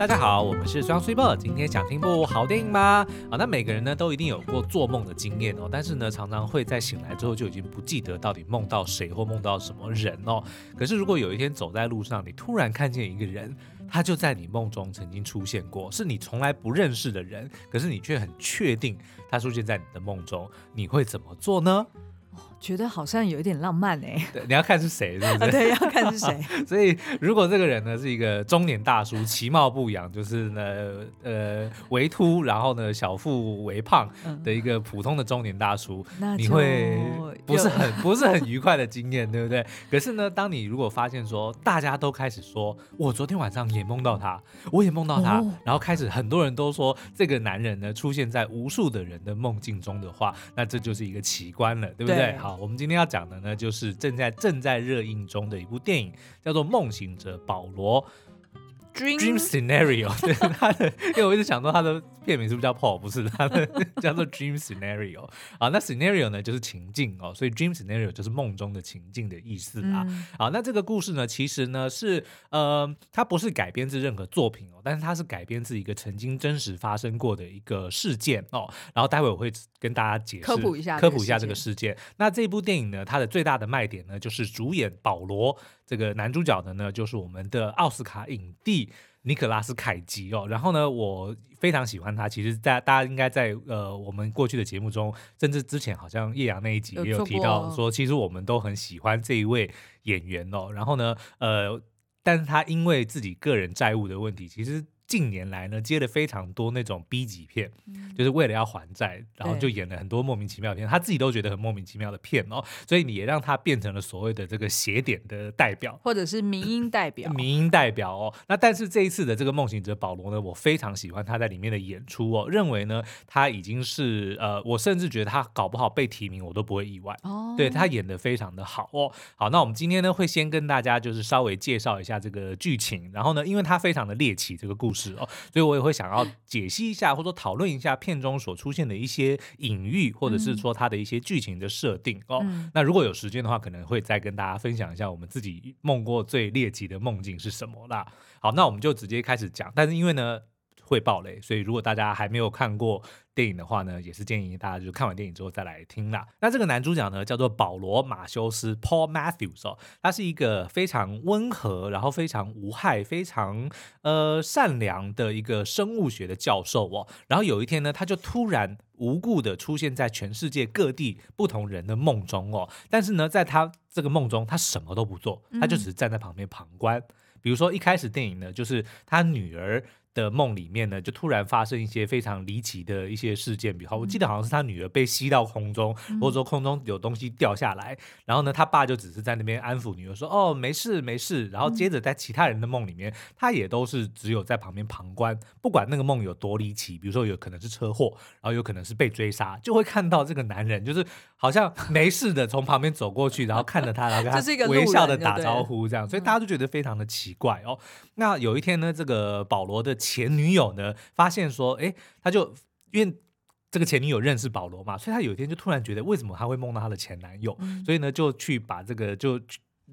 大家好，我们是双睡伯今天想听部好电影吗？啊，那每个人呢都一定有过做梦的经验哦，但是呢常常会在醒来之后就已经不记得到底梦到谁或梦到什么人哦。可是如果有一天走在路上，你突然看见一个人，他就在你梦中曾经出现过，是你从来不认识的人，可是你却很确定他出现在你的梦中，你会怎么做呢？觉得好像有一点浪漫哎，对，你要看是谁，是不是？对，要看是谁。所以，如果这个人呢是一个中年大叔，其貌不扬，就是呢，呃，微秃，然后呢，小腹微胖的一个普通的中年大叔，嗯、你会不是很 不是很愉快的经验，对不对？可是呢，当你如果发现说，大家都开始说，我昨天晚上也梦到他，我也梦到他，哦、然后开始很多人都说这个男人呢出现在无数的人的梦境中的话，那这就是一个奇观了，对不对？对好。我们今天要讲的呢，就是正在正在热映中的一部电影，叫做《梦行者保罗》。Dream, Dream Scenario，对他的，因为我一直想说他的片名是不是叫 Paul，不是，他的 叫做 Dream Scenario 啊。那 Scenario 呢就是情境哦，所以 Dream Scenario 就是梦中的情境的意思啊。嗯、好，那这个故事呢，其实呢是呃，它不是改编自任何作品哦，但是它是改编自一个曾经真实发生过的一个事件哦。然后待会我会跟大家解释科普一下，科普一下这个事件。那这部电影呢，它的最大的卖点呢，就是主演保罗。这个男主角的呢，就是我们的奥斯卡影帝尼可拉斯凯奇哦。然后呢，我非常喜欢他。其实大家大家应该在呃我们过去的节目中，甚至之前好像叶阳那一集也有提到说，其实我们都很喜欢这一位演员哦。然后呢，呃，但是他因为自己个人债务的问题，其实。近年来呢，接了非常多那种 B 级片，嗯、就是为了要还债，然后就演了很多莫名其妙的片，他自己都觉得很莫名其妙的片哦，所以你也让他变成了所谓的这个邪典的代表，或者是民音代表，民音代表哦。那但是这一次的这个梦行者保罗呢，我非常喜欢他在里面的演出哦，认为呢他已经是呃，我甚至觉得他搞不好被提名我都不会意外哦，对他演的非常的好哦。好，那我们今天呢会先跟大家就是稍微介绍一下这个剧情，然后呢，因为他非常的猎奇这个故事。哦，所以我也会想要解析一下，或者说讨论一下片中所出现的一些隐喻，或者是说它的一些剧情的设定哦。嗯、那如果有时间的话，可能会再跟大家分享一下我们自己梦过最猎奇的梦境是什么啦。好，那我们就直接开始讲。但是因为呢，会爆雷，所以如果大家还没有看过电影的话呢，也是建议大家就看完电影之后再来听啦。那这个男主角呢，叫做保罗·马修斯 （Paul Matthews） 哦，他是一个非常温和，然后非常无害、非常呃善良的一个生物学的教授哦。然后有一天呢，他就突然无故的出现在全世界各地不同人的梦中哦。但是呢，在他这个梦中，他什么都不做，他就只是站在旁边旁观。嗯、比如说一开始电影呢，就是他女儿。的梦里面呢，就突然发生一些非常离奇的一些事件，比如我记得好像是他女儿被吸到空中，或者说空中有东西掉下来，然后呢，他爸就只是在那边安抚女儿说：“哦，没事没事。”然后接着在其他人的梦里面，他也都是只有在旁边旁观，不管那个梦有多离奇，比如说有可能是车祸，然后有可能是被追杀，就会看到这个男人就是好像没事的从旁边走过去，然后看着他，然后跟他微笑的打招呼这样，所以大家都觉得非常的奇怪哦。那有一天呢，这个保罗的前女友呢，发现说，哎，他就因为这个前女友认识保罗嘛，所以他有一天就突然觉得，为什么他会梦到他的前男友？嗯、所以呢，就去把这个就。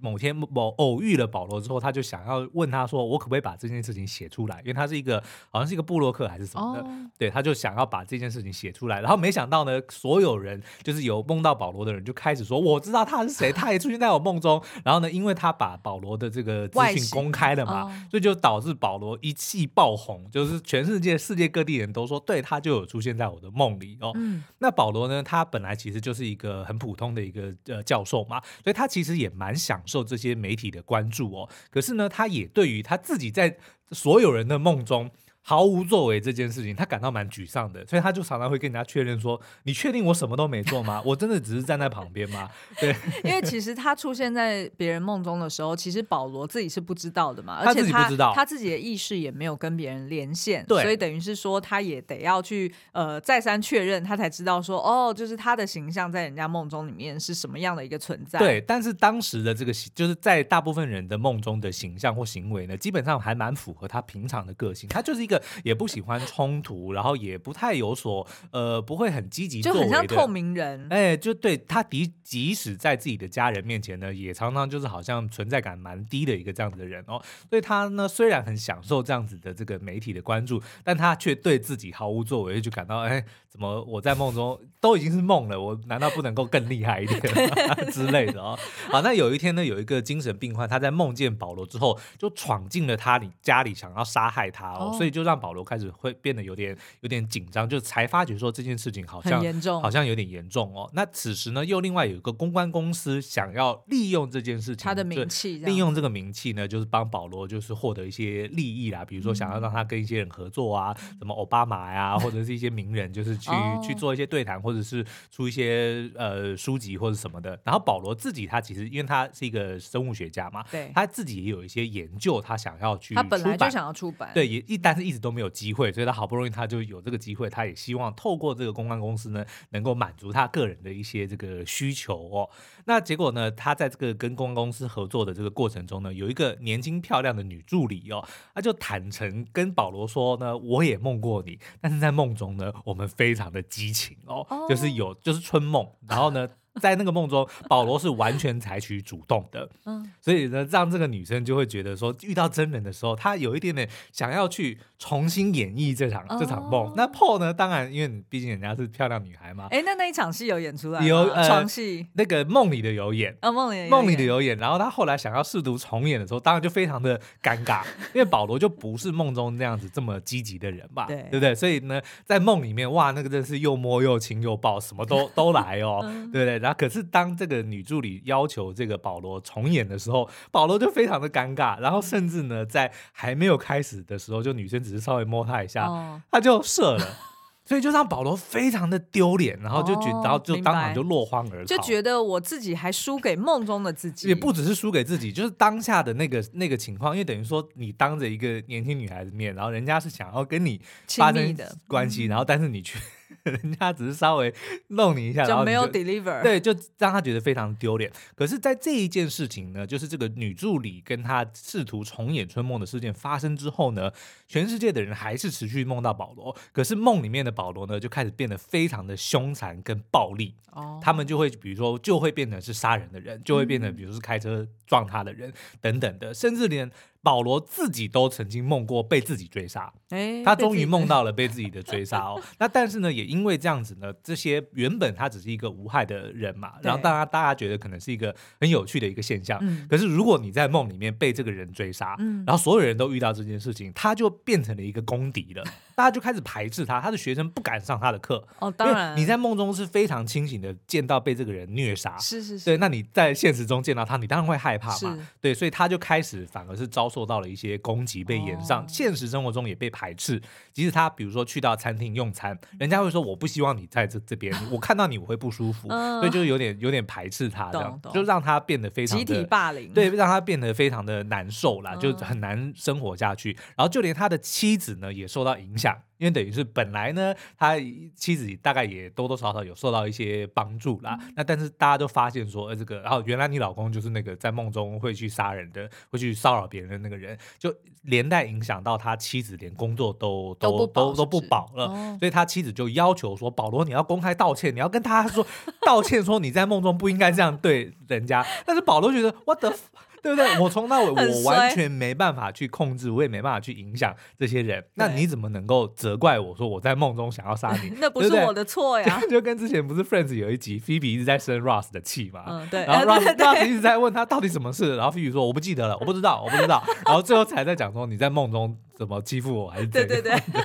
某天某偶遇了保罗之后，他就想要问他说：“我可不可以把这件事情写出来？”因为他是一个好像是一个布洛克还是什么的，哦、对，他就想要把这件事情写出来。然后没想到呢，所有人就是有梦到保罗的人就开始说：“我知道他是谁，他也出现在我梦中。”然后呢，因为他把保罗的这个资讯公开了嘛，哦、所以就导致保罗一气爆红，就是全世界世界各地人都说：“对，他就有出现在我的梦里哦。嗯”那保罗呢，他本来其实就是一个很普通的一个呃教授嘛，所以他其实也蛮想。受这些媒体的关注哦，可是呢，他也对于他自己在所有人的梦中。毫无作为这件事情，他感到蛮沮丧的，所以他就常常会跟人家确认说：“你确定我什么都没做吗？我真的只是站在旁边吗？”对，因为其实他出现在别人梦中的时候，其实保罗自己是不知道的嘛，他自己不知道，他自己的意识也没有跟别人连线，对，所以等于是说他也得要去呃再三确认，他才知道说哦，就是他的形象在人家梦中里面是什么样的一个存在。对，但是当时的这个就是在大部分人的梦中的形象或行为呢，基本上还蛮符合他平常的个性，他就是一个。个也不喜欢冲突，然后也不太有所呃，不会很积极就很像透明人。哎，就对他的即使在自己的家人面前呢，也常常就是好像存在感蛮低的一个这样子的人哦。所以他呢，虽然很享受这样子的这个媒体的关注，但他却对自己毫无作为，就感到哎，怎么我在梦中都已经是梦了，我难道不能够更厉害一点 之类的哦？好，那有一天呢，有一个精神病患，他在梦见保罗之后，就闯进了他里家里，想要杀害他哦，哦，所以就让保罗开始会变得有点有点紧张，就才发觉说这件事情好像严重，好像有点严重哦。那此时呢，又另外有一个公关公司想要利用这件事情，他的名气，利用这个名气呢，就是帮保罗就是获得一些利益啦，比如说想要让他跟一些人合作啊，嗯、什么奥巴马呀，或者是一些名人，就是去、哦、去做一些对谈，或者是出一些呃书籍或者什么的。然后保罗自己他其实因为他是一个生物学家嘛，对，他自己也有一些研究，他想要去，他本来就想要出版，对，也一但是一直都没有机会，所以他好不容易他就有这个机会，他也希望透过这个公关公司呢，能够满足他个人的一些这个需求哦。那结果呢，他在这个跟公关公司合作的这个过程中呢，有一个年轻漂亮的女助理哦，他就坦诚跟保罗说呢，我也梦过你，但是在梦中呢，我们非常的激情哦，就是有就是春梦，然后呢。在那个梦中，保罗是完全采取主动的，嗯，所以呢，让这个女生就会觉得说，遇到真人的时候，她有一点点想要去重新演绎这场、哦、这场梦。那 Paul 呢，当然，因为毕竟人家是漂亮女孩嘛，哎，那那一场戏有演出来？有呃，床戏，那个梦里的有演，哦，梦里梦里的有演。然后他后来想要试图重演的时候，当然就非常的尴尬，因为保罗就不是梦中那样子这么积极的人吧，对，对不对？所以呢，在梦里面，哇，那个真是又摸又亲又抱，什么都都来哦，嗯、对不对？然后可是当这个女助理要求这个保罗重演的时候，保罗就非常的尴尬，然后甚至呢，在还没有开始的时候，就女生只是稍微摸他一下，哦、他就射了，所以就让保罗非常的丢脸，然后就觉，然后就当场就落荒而逃，就觉得我自己还输给梦中的自己，也不只是输给自己，就是当下的那个那个情况，因为等于说你当着一个年轻女孩子面，然后人家是想要跟你发生关系，然后但是你却。人家只是稍微弄你一下，就没有 deliver，对，就让他觉得非常丢脸。可是，在这一件事情呢，就是这个女助理跟他试图重演春梦的事件发生之后呢，全世界的人还是持续梦到保罗。可是梦里面的保罗呢，就开始变得非常的凶残跟暴力。哦，他们就会比如说，就会变成是杀人的人，就会变成比如说是开车撞他的人等等的，甚至连。保罗自己都曾经梦过被自己追杀，欸、他终于梦到了被自己的追杀哦。那但是呢，也因为这样子呢，这些原本他只是一个无害的人嘛，然后大家大家觉得可能是一个很有趣的一个现象。嗯、可是如果你在梦里面被这个人追杀，嗯、然后所有人都遇到这件事情，他就变成了一个公敌了，大家就开始排斥他，他的学生不敢上他的课。哦，当然，你在梦中是非常清醒的，见到被这个人虐杀，是是是，对，那你在现实中见到他，你当然会害怕嘛。对，所以他就开始反而是遭受到了一些攻。击被延上，现实生活中也被排斥。即使他比如说去到餐厅用餐，人家会说我不希望你在这这边，我看到你我会不舒服，所以就有点有点排斥他，这样就让他变得非常的集体霸凌，对，让他变得非常的难受啦，就很难生活下去。然后就连他的妻子呢也受到影响。因为等于是本来呢，他妻子大概也多多少少有受到一些帮助啦。嗯、那但是大家都发现说，呃，这个，然后原来你老公就是那个在梦中会去杀人的，会去骚扰别人的那个人，就连带影响到他妻子，连工作都都都都不保了。哦、所以他妻子就要求说，保罗你要公开道歉，你要跟他说 道歉，说你在梦中不应该这样对人家。但是保罗觉得，what the。对不对？我从到尾 我完全没办法去控制，我也没办法去影响这些人。那你怎么能够责怪我说我在梦中想要杀你？那不是我的错呀！就跟之前不是 Friends 有一集，Phoebe 一直在生 Ross 的气嘛。嗯，对。然后 Ross 一直在问他到底什么事，然后 Phoebe 说我不记得了，我不知道，我不知道。然后最后才在讲说你在梦中怎么欺负我，还是怎样？对对对。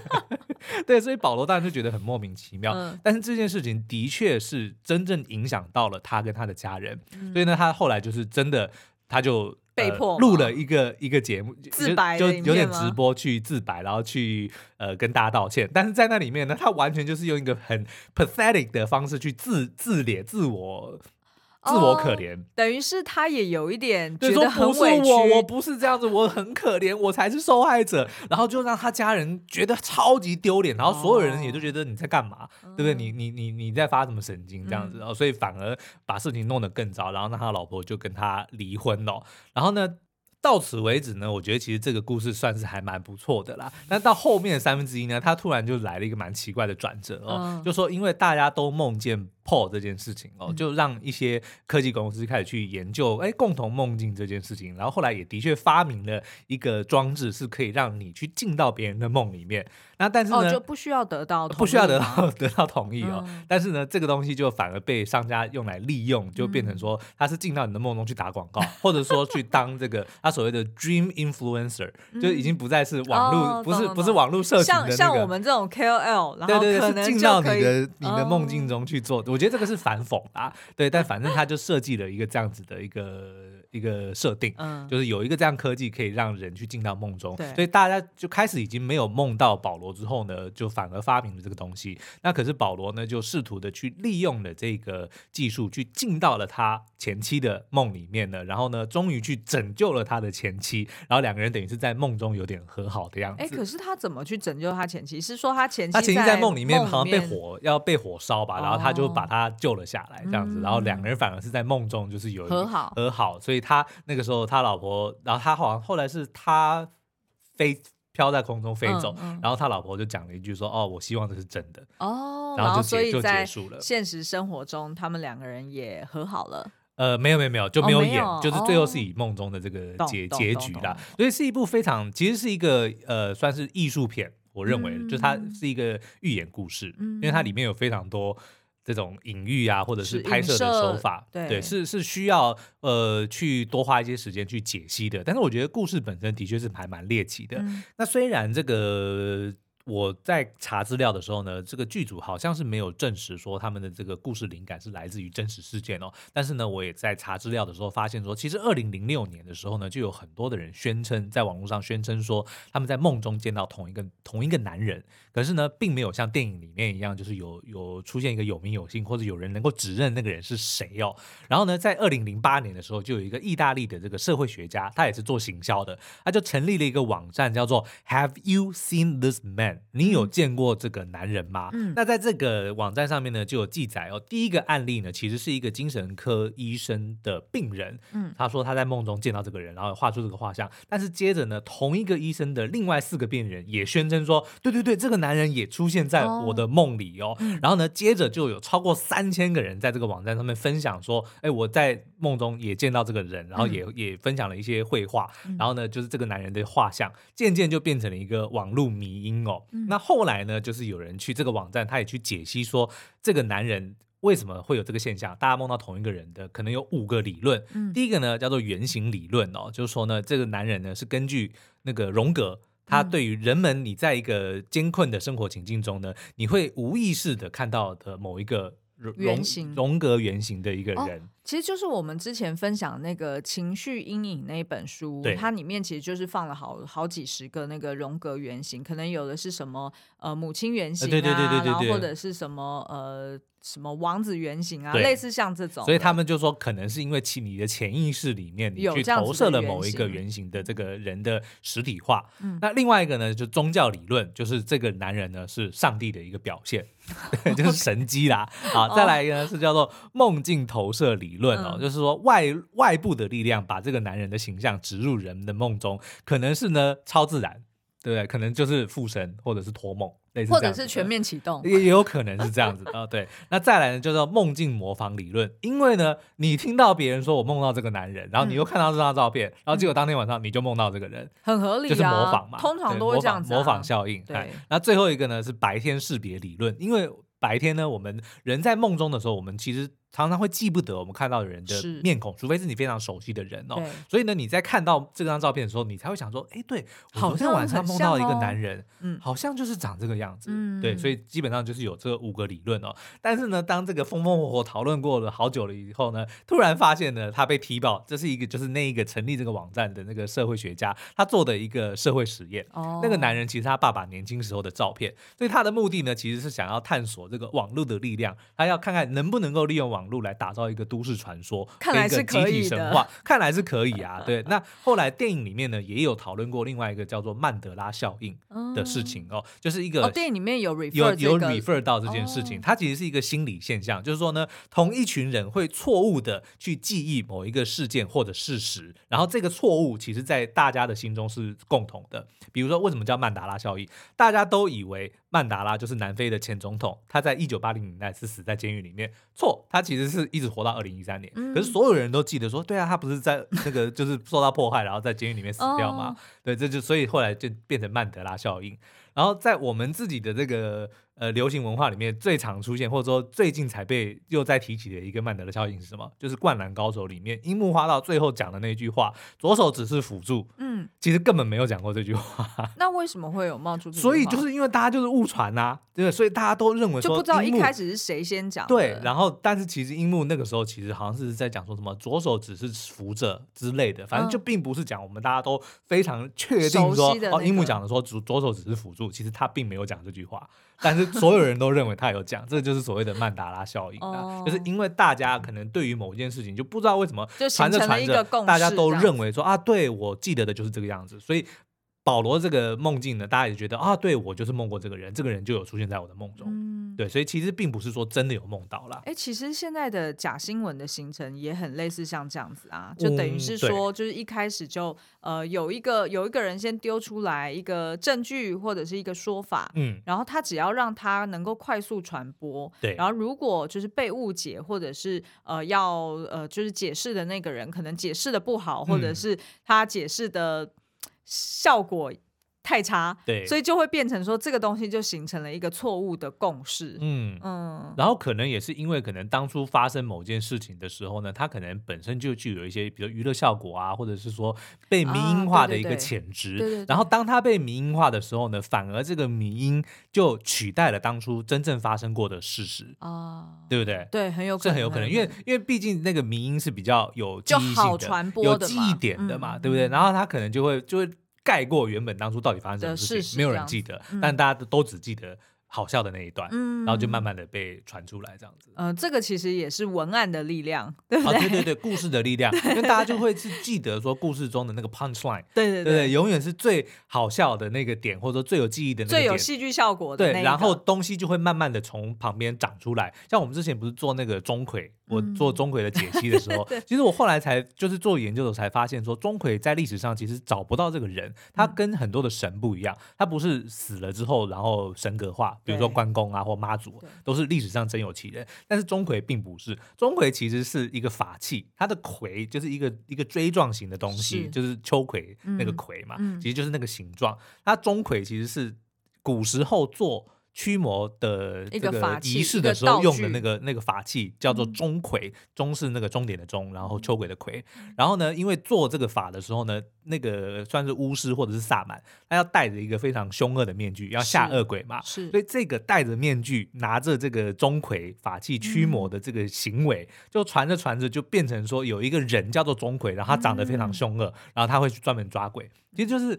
对，所以保罗当然就觉得很莫名其妙。但是这件事情的确是真正影响到了他跟他的家人，所以呢，他后来就是真的。他就被迫录了一个一个节目，自白就有点直播去自白，然后去呃跟大家道歉。但是在那里面呢，他完全就是用一个很 pathetic 的方式去自自怜自我。自我可怜，哦，等于是他也有一点觉得很委屈。我我不是这样子，我很可怜，我才是受害者。然后就让他家人觉得超级丢脸，然后所有人也都觉得你在干嘛，哦、对不对？你你你你在发什么神经这样子？然后所以反而把事情弄得更糟，然后让他老婆就跟他离婚了。然后呢，到此为止呢，我觉得其实这个故事算是还蛮不错的啦。那到后面的三分之一呢，他突然就来了一个蛮奇怪的转折哦，嗯、就说因为大家都梦见 Paul 这件事情哦，就让一些科技公司开始去研究，哎，共同梦境这件事情。然后后来也的确发明了一个装置，是可以让你去进到别人的梦里面。那但是呢，哦、就不需要得到不需要得到 得到同意哦。嗯、但是呢，这个东西就反而被商家用来利用，就变成说他是进到你的梦中去打广告，嗯、或者说去当这个他所谓的 dream influencer，、嗯、就已经不再是网络，哦、不是不是网络社群的、那个、像像我们这种 KOL，然后对对对，是进到你的你的梦境中去做。我觉得这个是反讽啊，对，但反正他就设计了一个这样子的一个。一个设定，嗯，就是有一个这样科技可以让人去进到梦中，对，所以大家就开始已经没有梦到保罗之后呢，就反而发明了这个东西。那可是保罗呢，就试图的去利用了这个技术，去进到了他前妻的梦里面呢，然后呢，终于去拯救了他的前妻，然后两个人等于是在梦中有点和好的样子。哎，可是他怎么去拯救他前妻？是说他前妻他前妻在梦里面好像被火要被火烧吧，然后他就把他救了下来，这样子，然后两个人反而是在梦中就是有和好和好，所以他那个时候。他老婆，然后他好像后来是他飞飘在空中飞走，嗯嗯、然后他老婆就讲了一句说：“哦，我希望这是真的。”哦，然后就结就结束了。现实生活中，他们两个人也和好了。呃，没有没有没有，就没有演，哦、有就是最后是以梦中的这个结、哦、结局啦。所以是一部非常，其实是一个呃，算是艺术片。我认为，嗯、就它是一个寓言故事，嗯、因为它里面有非常多。这种隐喻啊，或者是拍摄的手法，对，对，是是需要呃去多花一些时间去解析的。但是我觉得故事本身的确是还蛮猎奇的。嗯、那虽然这个。我在查资料的时候呢，这个剧组好像是没有证实说他们的这个故事灵感是来自于真实事件哦。但是呢，我也在查资料的时候发现说，其实二零零六年的时候呢，就有很多的人宣称在网络上宣称说他们在梦中见到同一个同一个男人，可是呢，并没有像电影里面一样，就是有有出现一个有名有姓或者有人能够指认那个人是谁哦。然后呢，在二零零八年的时候，就有一个意大利的这个社会学家，他也是做行销的，他就成立了一个网站，叫做 Have You Seen This Man？你有见过这个男人吗？嗯，那在这个网站上面呢，就有记载哦。第一个案例呢，其实是一个精神科医生的病人，嗯，他说他在梦中见到这个人，然后画出这个画像。但是接着呢，同一个医生的另外四个病人也宣称说，对对对，这个男人也出现在我的梦里哦。然后呢，接着就有超过三千个人在这个网站上面分享说，哎，我在梦中也见到这个人，然后也也分享了一些绘画。然后呢，就是这个男人的画像，渐渐就变成了一个网络迷因哦。那后来呢，就是有人去这个网站，他也去解析说，这个男人为什么会有这个现象？大家梦到同一个人的，可能有五个理论。嗯，第一个呢叫做原型理论哦，就是说呢，这个男人呢是根据那个荣格，他对于人们你在一个艰困的生活情境中呢，你会无意识的看到的某一个原型，荣格原型的一个人。哦其实就是我们之前分享那个情绪阴影那一本书，它里面其实就是放了好好几十个那个荣格原型，可能有的是什么呃母亲原型啊，对对对对对，然后或者是什么呃什么王子原型啊，类似像这种。所以他们就说，可能是因为其你的潜意识里面，你去投射了某一个原型的这个人的实体化。嗯，那另外一个呢，就宗教理论，就是这个男人呢是上帝的一个表现，就是神机啦。好，再来一个呢是叫做梦境投射理论。理论哦，就是说外外部的力量把这个男人的形象植入人们的梦中，可能是呢超自然，对不对？可能就是附身或者是托梦，类似，或者是全面启动，也也有可能是这样子啊、哦。对，那再来呢，就是梦境模仿理论，因为呢，你听到别人说我梦到这个男人，然后你又看到这张照片，嗯、然后结果当天晚上你就梦到这个人，很合理、啊，就是模仿嘛，通常都会这样子、啊、模，模仿效应。对，那最后一个呢是白天识别理论，因为白天呢，我们人在梦中的时候，我们其实。常常会记不得我们看到的人的面孔，除非是你非常熟悉的人哦。所以呢，你在看到这张照片的时候，你才会想说：“哎，对，我昨天晚上梦到一个男人，嗯，好像就是长这个样子。嗯”对，所以基本上就是有这五个理论哦。但是呢，当这个风风火火讨论过了好久了以后呢，突然发现呢，他被踢爆，这是一个就是那一个成立这个网站的那个社会学家他做的一个社会实验。哦，那个男人其实他爸爸年轻时候的照片，所以他的目的呢，其实是想要探索这个网络的力量，他要看看能不能够利用网网络来打造一个都市传说，看来是可以神话，看来是可以啊。对，那后来电影里面呢也有讨论过另外一个叫做曼德拉效应的事情哦，就是一个电影里面有 refer 有有 refer 到这件事情，它其实是一个心理现象，就是说呢，同一群人会错误的去记忆某一个事件或者事实，然后这个错误其实在大家的心中是共同的。比如说，为什么叫曼达拉效应？大家都以为曼达拉就是南非的前总统，他在一九八零年代是死在监狱里面。错，他其实是一直活到二零一三年。可是所有人都记得说，对啊，他不是在 那个就是受到迫害，然后在监狱里面死掉吗？对，这就所以后来就变成曼德拉效应。然后在我们自己的这个。呃，流行文化里面最常出现，或者说最近才被又再提起的一个曼德的效应是什么？就是《灌篮高手》里面樱木花道最后讲的那句话：“左手只是辅助。”嗯，其实根本没有讲过这句话。那为什么会有冒出这句话？所以就是因为大家就是误传呐，对，所以大家都认为说就不知道一开始是谁先讲。对，然后但是其实樱木那个时候其实好像是在讲说什么左手只是扶着之类的，反正就并不是讲我们大家都非常确定说、樱木讲的说左左手只是辅助，其实他并没有讲这句话。但是所有人都认为他有讲，这就是所谓的曼达拉效应。啊，就是因为大家可能对于某一件事情就不知道为什么传着传着，大家都认为说啊，对，我记得的就是这个样子，所以。保罗这个梦境呢，大家也觉得啊，对，我就是梦过这个人，这个人就有出现在我的梦中，嗯、对，所以其实并不是说真的有梦到啦。哎，其实现在的假新闻的形成也很类似像这样子啊，就等于是说，就是一开始就呃有一个有一个人先丢出来一个证据或者是一个说法，嗯，然后他只要让他能够快速传播，对，然后如果就是被误解或者是呃要呃就是解释的那个人可能解释的不好，或者是他解释的。效果太差，对，所以就会变成说这个东西就形成了一个错误的共识。嗯嗯，然后可能也是因为可能当初发生某件事情的时候呢，它可能本身就具有一些比如娱乐效果啊，或者是说被迷音化的一个潜质。对对。然后当它被迷音化的时候呢，反而这个迷音就取代了当初真正发生过的事实啊，对不对？对，很有可能，很有可能，因为因为毕竟那个迷音是比较有记忆性的，好传播的有记忆点的嘛，对不对？然后它可能就会就会。盖过原本当初到底发生什么事情，没有人记得，嗯、但大家都都只记得。好笑的那一段，嗯，然后就慢慢的被传出来，这样子。呃，这个其实也是文案的力量，对不对？啊、对对对，故事的力量，因为大家就会是记得说故事中的那个 punch line，对对对，永远是最好笑的那个点，或者说最有记忆的那个点，最有戏剧效果的。对，然后东西就会慢慢的从旁边长出来。像我们之前不是做那个钟馗，我做钟馗的解析的时候，嗯、其实我后来才就是做研究的时候才发现说，钟馗在历史上其实找不到这个人，他跟很多的神不一样，他不是死了之后然后神格化，比如说关公啊。或妈祖都是历史上真有其人，但是钟馗并不是。钟馗其实是一个法器，它的魁就是一个一个锥状形的东西，是就是秋葵那个魁嘛，嗯、其实就是那个形状。它钟馗其实是古时候做。驱魔的这个仪式的时候用的那个那个法器叫做钟馗，钟是那个终点的钟，然后秋葵的葵。然后呢，因为做这个法的时候呢，那个算是巫师或者是萨满，他要戴着一个非常凶恶的面具，要吓恶鬼嘛。是，所以这个戴着面具拿着这个钟馗法器驱魔的这个行为，就传着传着就变成说有一个人叫做钟馗，然后他长得非常凶恶，然后他会去专门抓鬼，其实就是。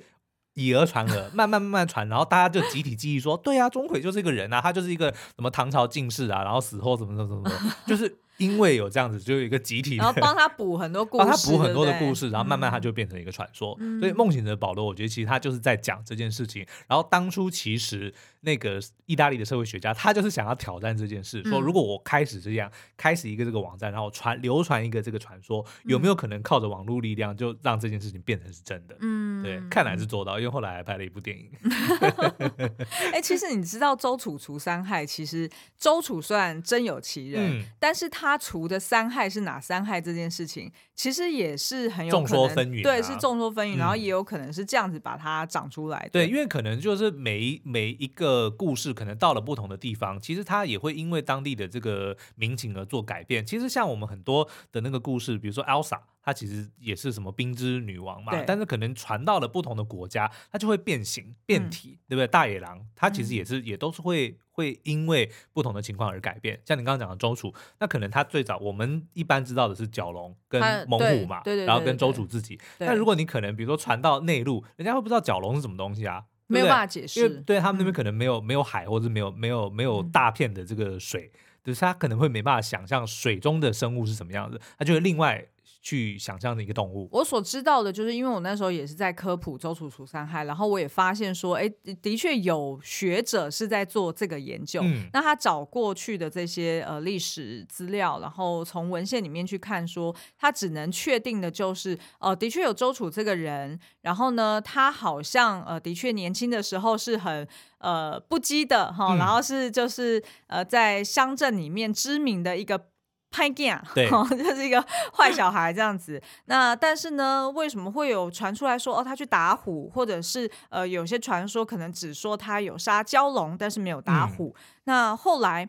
以讹传讹，慢慢慢慢传，然后大家就集体记忆说，对啊，钟馗就是一个人啊，他就是一个什么唐朝进士啊，然后死后怎么怎么怎么，就是。因为有这样子，就有一个集体，然后帮他补很多故事，帮他补很多的故事，然后慢慢他就变成一个传说。嗯、所以梦醒的保罗，我觉得其实他就是在讲这件事情。然后当初其实那个意大利的社会学家，他就是想要挑战这件事，嗯、说如果我开始这样，开始一个这个网站，然后传流传一个这个传说，有没有可能靠着网络力量就让这件事情变成是真的？嗯，对，看来是做到，因为后来还拍了一部电影。哎、欸，其实你知道周楚除三害，其实周楚虽然真有其人，嗯、但是他。他除的三害是哪三害？这件事情其实也是很有可能，众说纷纭啊、对，是众说纷纭，嗯、然后也有可能是这样子把它长出来的。对，因为可能就是每一每一个故事，可能到了不同的地方，其实它也会因为当地的这个民情而做改变。其实像我们很多的那个故事，比如说 Elsa。它其实也是什么冰之女王嘛，但是可能传到了不同的国家，它就会变形变体，嗯、对不对？大野狼它其实也是、嗯、也都是会会因为不同的情况而改变。像你刚刚讲的周楚，那可能他最早我们一般知道的是角龙跟猛虎嘛，对对，然后跟周主自己。但如果你可能比如说传到内陆，人家会不知道角龙是什么东西啊，没有办法解释，因为对他们那边可能没有没有海，或者没有没有没有大片的这个水。就是他可能会没办法想象水中的生物是什么样子，他就会另外。去想象的一个动物，我所知道的就是，因为我那时候也是在科普周楚除三害，然后我也发现说，哎，的确有学者是在做这个研究。嗯，那他找过去的这些呃历史资料，然后从文献里面去看说，他只能确定的就是，哦、呃，的确有周楚这个人，然后呢，他好像呃的确年轻的时候是很呃不羁的哈，然后是就是呃在乡镇里面知名的一个。拍 game 对，就是一个坏小孩这样子。那但是呢，为什么会有传出来说哦，他去打虎，或者是呃，有些传说可能只说他有杀蛟龙，但是没有打虎。嗯、那后来。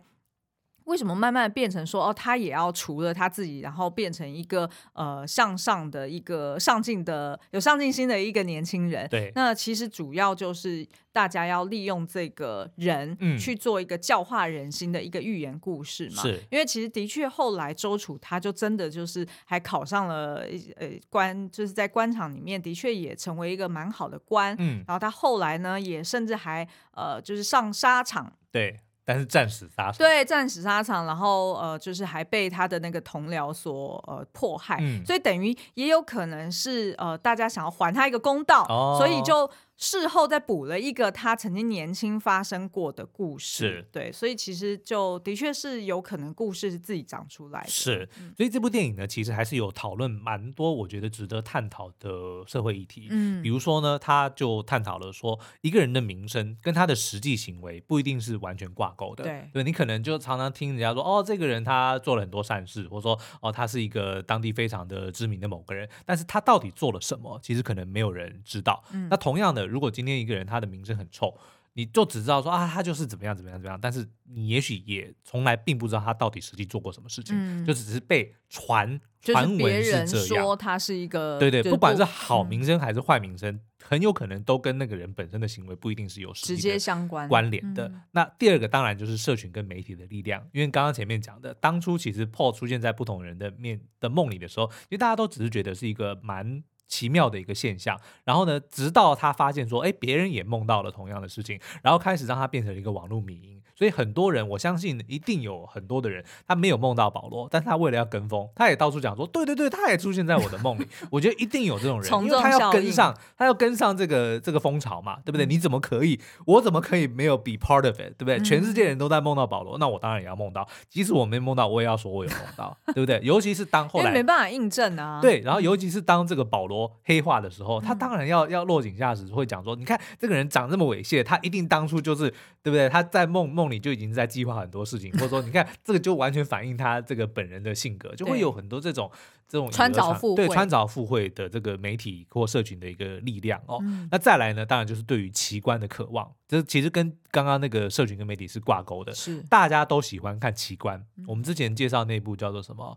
为什么慢慢变成说哦，他也要除了他自己，然后变成一个呃向上的一个上进的有上进心的一个年轻人？对，那其实主要就是大家要利用这个人去做一个教化人心的一个寓言故事嘛。是，因为其实的确后来周楚他就真的就是还考上了呃官，就是在官场里面的确也成为一个蛮好的官。嗯，然后他后来呢也甚至还呃就是上沙场。对。但是战死沙场，对，战死沙场，然后呃，就是还被他的那个同僚所呃迫害，嗯、所以等于也有可能是呃，大家想要还他一个公道，哦、所以就。事后再补了一个他曾经年轻发生过的故事，是对，所以其实就的确是有可能故事是自己长出来的。是，所以这部电影呢，其实还是有讨论蛮多，我觉得值得探讨的社会议题。嗯，比如说呢，他就探讨了说，一个人的名声跟他的实际行为不一定是完全挂钩的。对，对，你可能就常常听人家说，哦，这个人他做了很多善事，或者说，哦，他是一个当地非常的知名的某个人，但是他到底做了什么，其实可能没有人知道。嗯，那同样的，如果今天一个人他的名声很臭，你就只知道说啊，他就是怎么样怎么样怎么样，但是你也许也从来并不知道他到底实际做过什么事情，嗯、就只是被传传闻是这样，说他是一个对对，不管是好名声还是坏名声，嗯、很有可能都跟那个人本身的行为不一定是有直接相关关联的。嗯、那第二个当然就是社群跟媒体的力量，因为刚刚前面讲的，当初其实 Paul 出现在不同人的面的梦里的时候，因为大家都只是觉得是一个蛮。奇妙的一个现象，然后呢，直到他发现说，哎，别人也梦到了同样的事情，然后开始让他变成了一个网络迷因。所以很多人，我相信一定有很多的人，他没有梦到保罗，但是他为了要跟风，他也到处讲说，对对对，他也出现在我的梦里。我觉得一定有这种人，因为他要跟上，他要跟上这个这个风潮嘛，对不对？你怎么可以，我怎么可以没有 be part of it，对不对？全世界人都在梦到保罗，那我当然也要梦到，即使我没梦到，我也要说我有梦到，对不对？尤其是当后来没办法印证啊，对，然后尤其是当这个保罗黑化的时候，他当然要要落井下石，会讲说，你看这个人长这么猥亵，他一定当初就是对不对？他在梦梦里就已经在计划。很多事情，或者说，你看这个就完全反映他这个本人的性格，就会有很多这种这种穿凿附会，对穿凿附会的这个媒体或社群的一个力量哦。嗯、那再来呢，当然就是对于奇观的渴望，这其实跟刚刚那个社群跟媒体是挂钩的，是大家都喜欢看奇观。嗯、我们之前介绍那部叫做什么？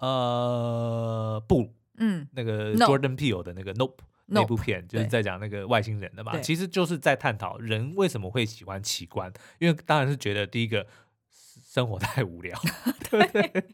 呃，布，嗯，那个 Jordan Peele 的那个 Nope。那部片就是在讲那个外星人的嘛，其实就是在探讨人为什么会喜欢奇观，因为当然是觉得第一个生活太无聊，对不对？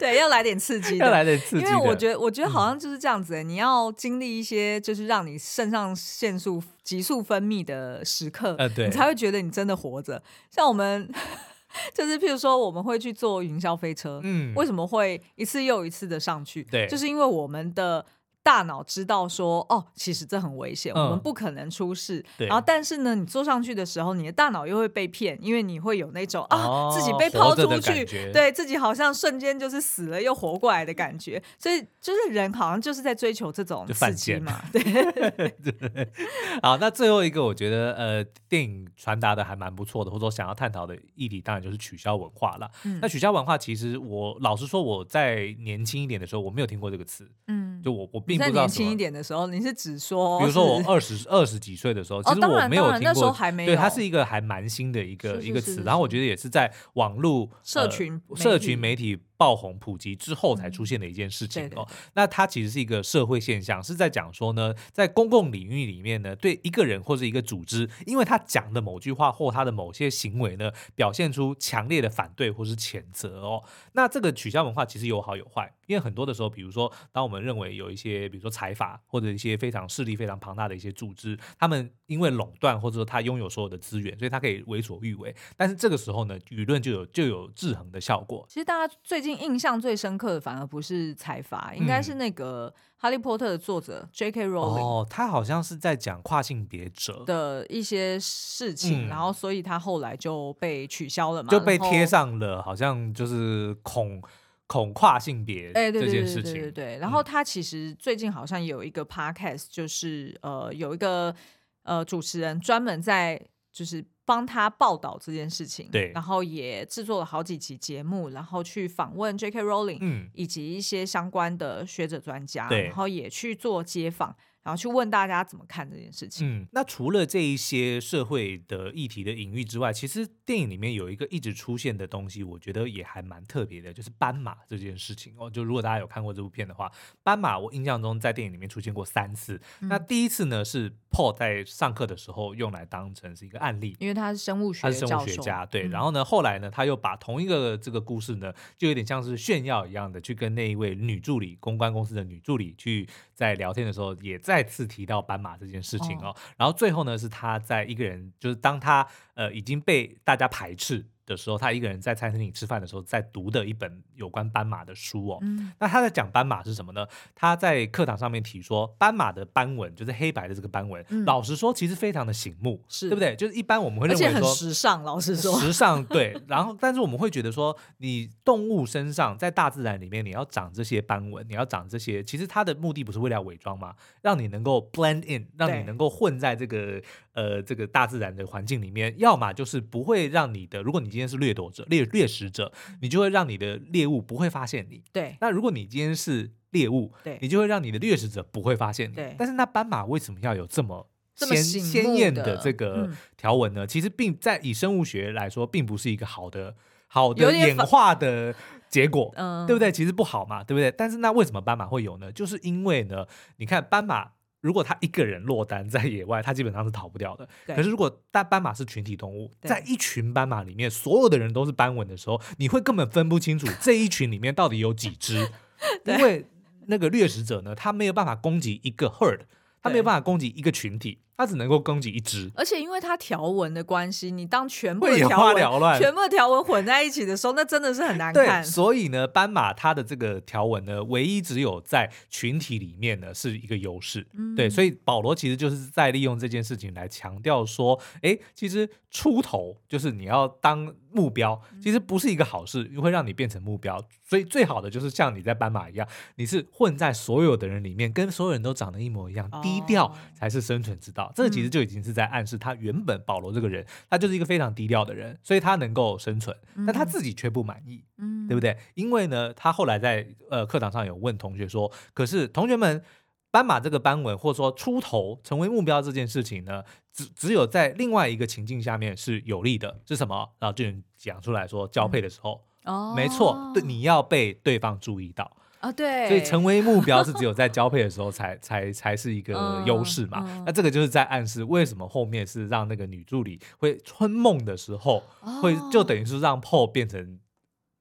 对，要来点刺激，要来点刺激。因为我觉得，我觉得好像就是这样子，欸，嗯、你要经历一些就是让你肾上腺素急速分泌的时刻，呃、对，你才会觉得你真的活着。像我们，就是譬如说，我们会去坐云霄飞车，嗯，为什么会一次又一次的上去？对，就是因为我们的。大脑知道说哦，其实这很危险，嗯、我们不可能出事。对然后，但是呢，你坐上去的时候，你的大脑又会被骗，因为你会有那种啊，哦、自己被抛出去，对自己好像瞬间就是死了又活过来的感觉。所以，就是人好像就是在追求这种刺激嘛。对，对。好，那最后一个，我觉得呃，电影传达的还蛮不错的，或者说想要探讨的议题，当然就是取消文化了。嗯、那取消文化，其实我老实说，我在年轻一点的时候，我没有听过这个词。嗯，就我我。并不知道年轻一点的时候，你是指说，比如说我二十二十几岁的时候，其实我没有听过，对，它是一个还蛮新的一个一个词。然后我觉得也是在网络社群社群媒体爆红普及之后才出现的一件事情哦。那它其实是一个社会现象，是在讲说呢，在公共领域里面呢，对一个人或者一个组织，因为他讲的某句话或他的某些行为呢，表现出强烈的反对或是谴责哦。那这个取消文化其实有好有坏，因为很多的时候，比如说，当我们认为有一些，比如说财阀或者一些非常势力非常庞大的一些组织，他们因为垄断或者说他拥有所有的资源，所以他可以为所欲为。但是这个时候呢，舆论就有就有制衡的效果。其实大家最近印象最深刻的，反而不是财阀，应该是那个《哈利波特》的作者 J.K. Rowling。哦，他好像是在讲跨性别者的一些事情，嗯、然后所以他后来就被取消了嘛，就被贴上了好像就是恐恐跨性别这件事情。对对对对。然后他其实最近好像有一个 podcast，就是呃有一个呃主持人专门在就是。帮他报道这件事情，对，然后也制作了好几集节目，然后去访问 J.K. Rowling，嗯，以及一些相关的学者专家，对，然后也去做街访。然后去问大家怎么看这件事情。嗯，那除了这一些社会的议题的隐喻之外，其实电影里面有一个一直出现的东西，我觉得也还蛮特别的，就是斑马这件事情哦。就如果大家有看过这部片的话，斑马我印象中在电影里面出现过三次。嗯、那第一次呢是 Paul 在上课的时候用来当成是一个案例，因为他是生物学，他是生物学家，对。嗯、然后呢，后来呢，他又把同一个这个故事呢，就有点像是炫耀一样的，去跟那一位女助理，公关公司的女助理去在聊天的时候，也再次提到。斑马这件事情哦，哦，然后最后呢，是他在一个人，就是当他呃已经被大家排斥。的时候，他一个人在餐厅里吃饭的时候，在读的一本有关斑马的书哦。嗯、那他在讲斑马是什么呢？他在课堂上面提说，斑马的斑纹就是黑白的这个斑纹。嗯、老实说，其实非常的醒目，是对不对？就是一般我们会认为说，时尚。老实说，时尚对。然后，但是我们会觉得说，你动物身上在大自然里面，你要长这些斑纹，你要长这些，其实它的目的不是为了伪装吗？让你能够 blend in，让你能够混在这个。呃，这个大自然的环境里面，要么就是不会让你的，如果你今天是掠夺者、猎掠食者，你就会让你的猎物不会发现你。对。那如果你今天是猎物，对，你就会让你的掠食者不会发现你。对。但是那斑马为什么要有这么鲜鲜艳的这个条纹呢？嗯、其实并在以生物学来说，并不是一个好的好的演化的结果，嗯，对不对？其实不好嘛，对不对？但是那为什么斑马会有呢？就是因为呢，你看斑马。如果他一个人落单在野外，他基本上是逃不掉的。可是如果大斑马是群体动物，在一群斑马里面，所有的人都是斑纹的时候，你会根本分不清楚 这一群里面到底有几只，因为那个掠食者呢，他没有办法攻击一个 herd，他没有办法攻击一个群体。它只能够攻击一只，而且因为它条纹的关系，你当全部的条纹全部的条纹混在一起的时候，那真的是很难看。所以呢，斑马它的这个条纹呢，唯一只有在群体里面呢是一个优势。嗯、对，所以保罗其实就是在利用这件事情来强调说，哎，其实出头就是你要当目标，其实不是一个好事，会让你变成目标。所以最好的就是像你在斑马一样，你是混在所有的人里面，跟所有人都长得一模一样，哦、低调才是生存之道。这其实就已经是在暗示，他原本保罗这个人，他就是一个非常低调的人，所以他能够生存，但他自己却不满意，嗯，对不对？因为呢，他后来在呃课堂上有问同学说，可是同学们，斑马这个斑纹或者说出头成为目标这件事情呢，只只有在另外一个情境下面是有利的，是什么？然后就讲出来说，交配的时候，哦，没错，对，你要被对方注意到。啊，对，所以成为目标是只有在交配的时候才 才才是一个优势嘛。嗯嗯、那这个就是在暗示为什么后面是让那个女助理会春梦的时候，哦、会就等于是让 Paul 变成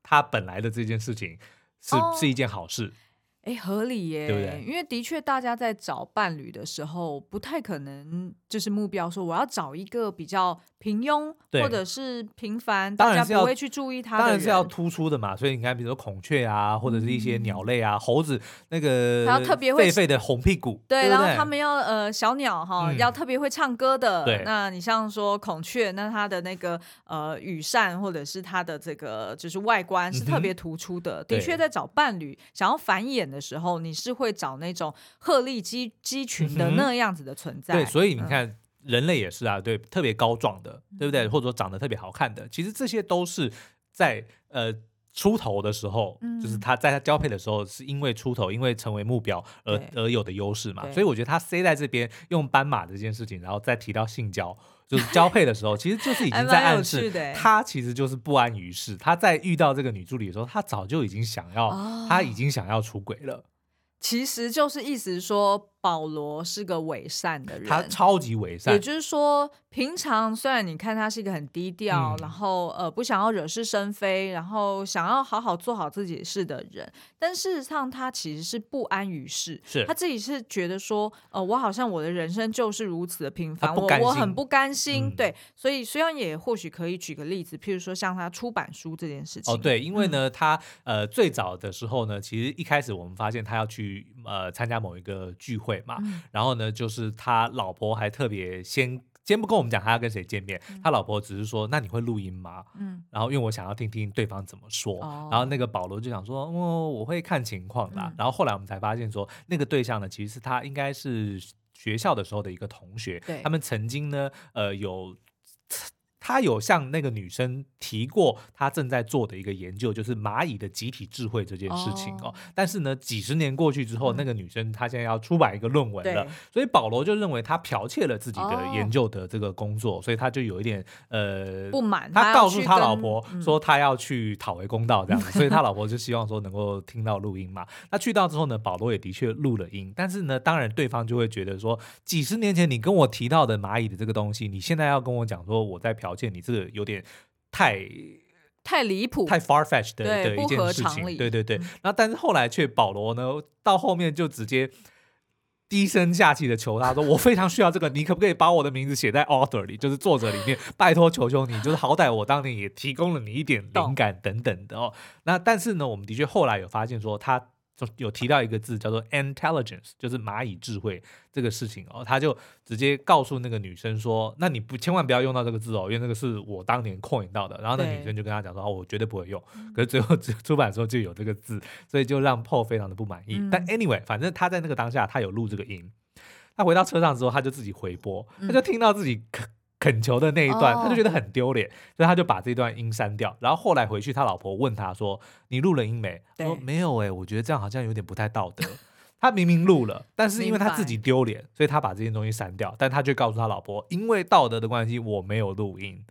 他本来的这件事情是、哦、是一件好事。哎，合理耶，对不对？因为的确，大家在找伴侣的时候，不太可能就是目标说我要找一个比较平庸或者是平凡，大家不会去注意它。当然是要突出的嘛。所以你看，比如说孔雀啊，或者是一些鸟类啊，猴子那个，然后特别会狒狒的红屁股，对，然后他们要呃小鸟哈，要特别会唱歌的。对，那你像说孔雀，那它的那个呃羽扇或者是它的这个就是外观是特别突出的。的确，在找伴侣想要繁衍的时候，你是会找那种鹤立鸡鸡群的那样子的存在。对，所以你看，人类也是啊，对，特别高壮的，对不对？或者说长得特别好看的，其实这些都是在呃出头的时候，嗯、就是他在他交配的时候，是因为出头，因为成为目标而而有的优势嘛。所以我觉得他塞在这边用斑马这件事情，然后再提到性交，就是交配的时候，其实就是已经在暗示他其实就是不安于世。他在遇到这个女助理的时候，他早就已经想要，哦、他已经想要出轨了。其实就是意思说，保罗是个伪善的人，他超级伪善。也就是说。平常虽然你看他是一个很低调，嗯、然后呃不想要惹是生非，然后想要好好做好自己事的人，但事实上他其实是不安于世，是他自己是觉得说，呃我好像我的人生就是如此的平凡，我我很不甘心，嗯、对，所以虽然也或许可以举个例子，譬如说像他出版书这件事情，哦对，因为呢、嗯、他呃最早的时候呢，其实一开始我们发现他要去呃参加某一个聚会嘛，嗯、然后呢就是他老婆还特别先。先不跟我们讲他要跟谁见面，嗯、他老婆只是说：“那你会录音吗？”嗯，然后因为我想要听听对方怎么说，哦、然后那个保罗就想说：“哦，我会看情况的。嗯”然后后来我们才发现说，那个对象呢，其实是他应该是学校的时候的一个同学，他们曾经呢，呃，有。他有向那个女生提过他正在做的一个研究，就是蚂蚁的集体智慧这件事情哦。但是呢，几十年过去之后，那个女生她现在要出版一个论文了，所以保罗就认为他剽窃了自己的研究的这个工作，所以他就有一点呃不满。他告诉他老婆说他要去讨回公道这样子，所以他 老婆就希望说能够听到录音嘛。那去到之后呢，保罗也的确录了音，但是呢，当然对方就会觉得说，几十年前你跟我提到的蚂蚁的这个东西，你现在要跟我讲说我在剽。而且你这个有点太太离谱、太 far fetched 的的一件事情，对对对。嗯、然后，但是后来却保罗呢，到后面就直接低声下气的求他说：“我非常需要这个，你可不可以把我的名字写在 author 里，就是作者里面？拜托，求求你，就是好歹我当年也提供了你一点灵感等等的哦。那但是呢，我们的确后来有发现说他。”有提到一个字叫做 intelligence，就是蚂蚁智慧这个事情哦，他就直接告诉那个女生说：“那你不千万不要用到这个字哦，因为那个是我当年 coin 到的。”然后那女生就跟他讲说：“哦，我绝对不会用。”可是最后出版的时候就有这个字，所以就让 Paul 非常的不满意。但 anyway，反正他在那个当下他有录这个音，他回到车上之后他就自己回播，他就听到自己。恳求的那一段，他就觉得很丢脸，所以他就把这段音删掉。然后后来回去，他老婆问他说：“你录了音没？”他说：“没有哎，我觉得这样好像有点不太道德。”他明明录了，但是因为他自己丢脸，所以他把这件东西删掉。但他却告诉他老婆：“因为道德的关系，我没有录音。”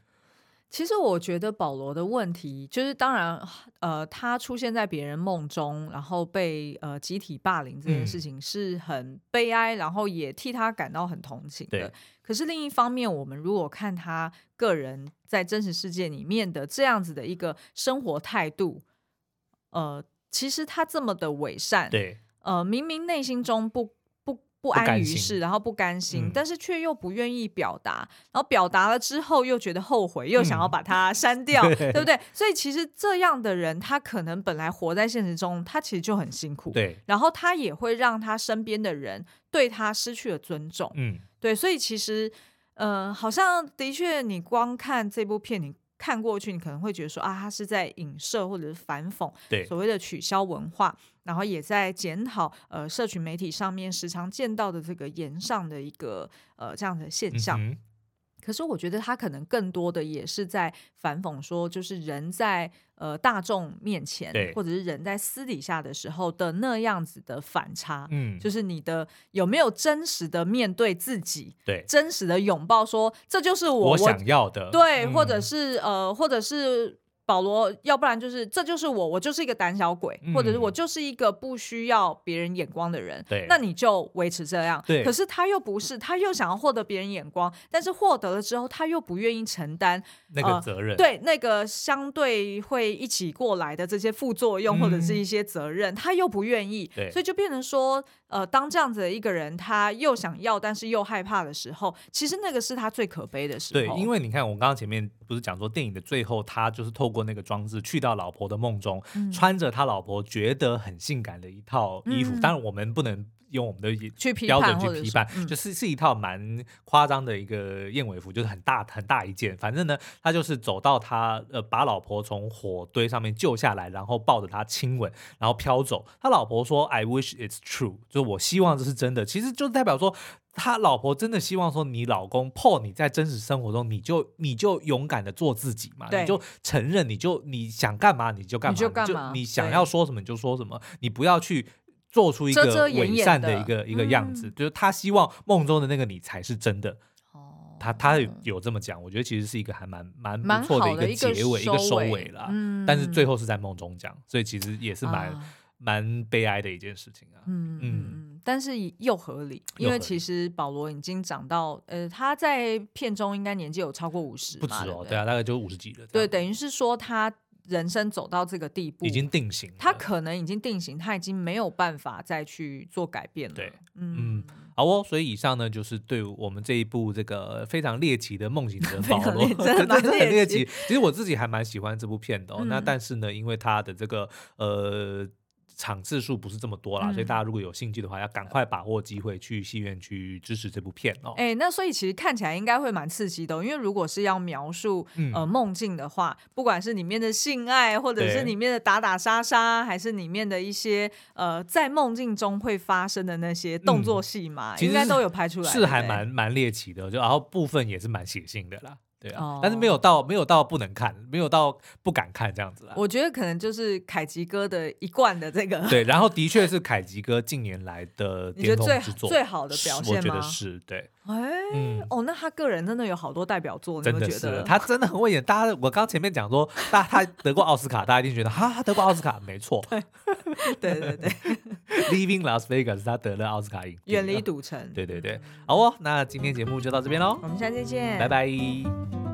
其实我觉得保罗的问题就是，当然，呃，他出现在别人梦中，然后被呃集体霸凌这件事情是很悲哀，嗯、然后也替他感到很同情的。可是另一方面，我们如果看他个人在真实世界里面的这样子的一个生活态度，呃，其实他这么的伪善，对，呃，明明内心中不。不安于世，然后不甘心，嗯、但是却又不愿意表达，然后表达了之后又觉得后悔，又想要把它删掉，嗯、对不对？所以其实这样的人，他可能本来活在现实中，他其实就很辛苦，对。然后他也会让他身边的人对他失去了尊重，嗯，对。所以其实，呃，好像的确，你光看这部片，你。看过去，你可能会觉得说啊，他是在影射或者是反讽所谓的取消文化，然后也在检讨呃，社群媒体上面时常见到的这个言上的一个呃这样的现象。嗯可是我觉得他可能更多的也是在反讽说，就是人在呃大众面前，对。或者是人在私底下的时候的那样子的反差，嗯，就是你的有没有真实的面对自己，对，真实的拥抱说这就是我，我想要的，对，嗯、或者是呃，或者是。保罗，要不然就是这就是我，我就是一个胆小鬼，嗯、或者是我就是一个不需要别人眼光的人。对，那你就维持这样。对，可是他又不是，他又想要获得别人眼光，但是获得了之后，他又不愿意承担那个责任。呃、对，那个相对会一起过来的这些副作用或者是一些责任，嗯、他又不愿意。对，所以就变成说，呃，当这样子的一个人，他又想要，但是又害怕的时候，其实那个是他最可悲的时候。对，因为你看，我刚刚前面不是讲说，电影的最后，他就是透过那个装置去。到老婆的梦中，嗯、穿着他老婆觉得很性感的一套衣服。嗯、当然，我们不能用我们的去标准去批判，嗯、就是是一套蛮夸张的一个燕尾服，就是很大很大一件。反正呢，他就是走到他呃，把老婆从火堆上面救下来，然后抱着她亲吻，然后飘走。他老婆说：“I wish it's true，就是我希望这是真的。”其实就代表说，他老婆真的希望说，你老公 Paul 你在真实生活中，你就你就勇敢的做自己嘛，你就承认，你就你想干嘛你就干嘛，你就干嘛，就你想要说什么你就说什么，你不要去。做出一个伪善的一个一个样子，就是他希望梦中的那个你才是真的。哦，他他有这么讲，我觉得其实是一个还蛮蛮不错的一个结尾，一个收尾啦。嗯，但是最后是在梦中讲，所以其实也是蛮蛮悲哀的一件事情啊。嗯嗯，但是又合理，因为其实保罗已经长到呃，他在片中应该年纪有超过五十，不止哦，对啊，大概就五十几了。对，等于是说他。人生走到这个地步，已经定型。他可能已经定型，他已经没有办法再去做改变了。对，嗯，好哦。所以以上呢，就是对我们这一部这个非常猎奇的《梦行者保罗》，真的 很猎奇。其实我自己还蛮喜欢这部片的哦。嗯、那但是呢，因为他的这个呃。场次数不是这么多啦，嗯、所以大家如果有兴趣的话，要赶快把握机会去戏院去支持这部片哦。哎、欸，那所以其实看起来应该会蛮刺激的，因为如果是要描述、嗯、呃梦境的话，不管是里面的性爱，或者是里面的打打杀杀，还是里面的一些呃在梦境中会发生的那些动作戏嘛，嗯、应该都有拍出来，是还蛮蛮猎奇的，就然后部分也是蛮血腥的啦。对啊，但是没有到没有到不能看，没有到不敢看这样子啦。我觉得可能就是凯吉哥的一贯的这个。对，然后的确是凯吉哥近年来的巅峰之作，最好的表现吗？我觉得是对。哎，嗯，哦，那他个人真的有好多代表作，真的是他真的很会演。大家，我刚前面讲说，大他得过奥斯卡，大家一定觉得哈，他得过奥斯卡，没错。对对对，Leaving Las Vegas，他得了奥斯卡影帝。远离赌城。对对对，好哦，那今天节目就到这边喽，我们下次见，拜拜。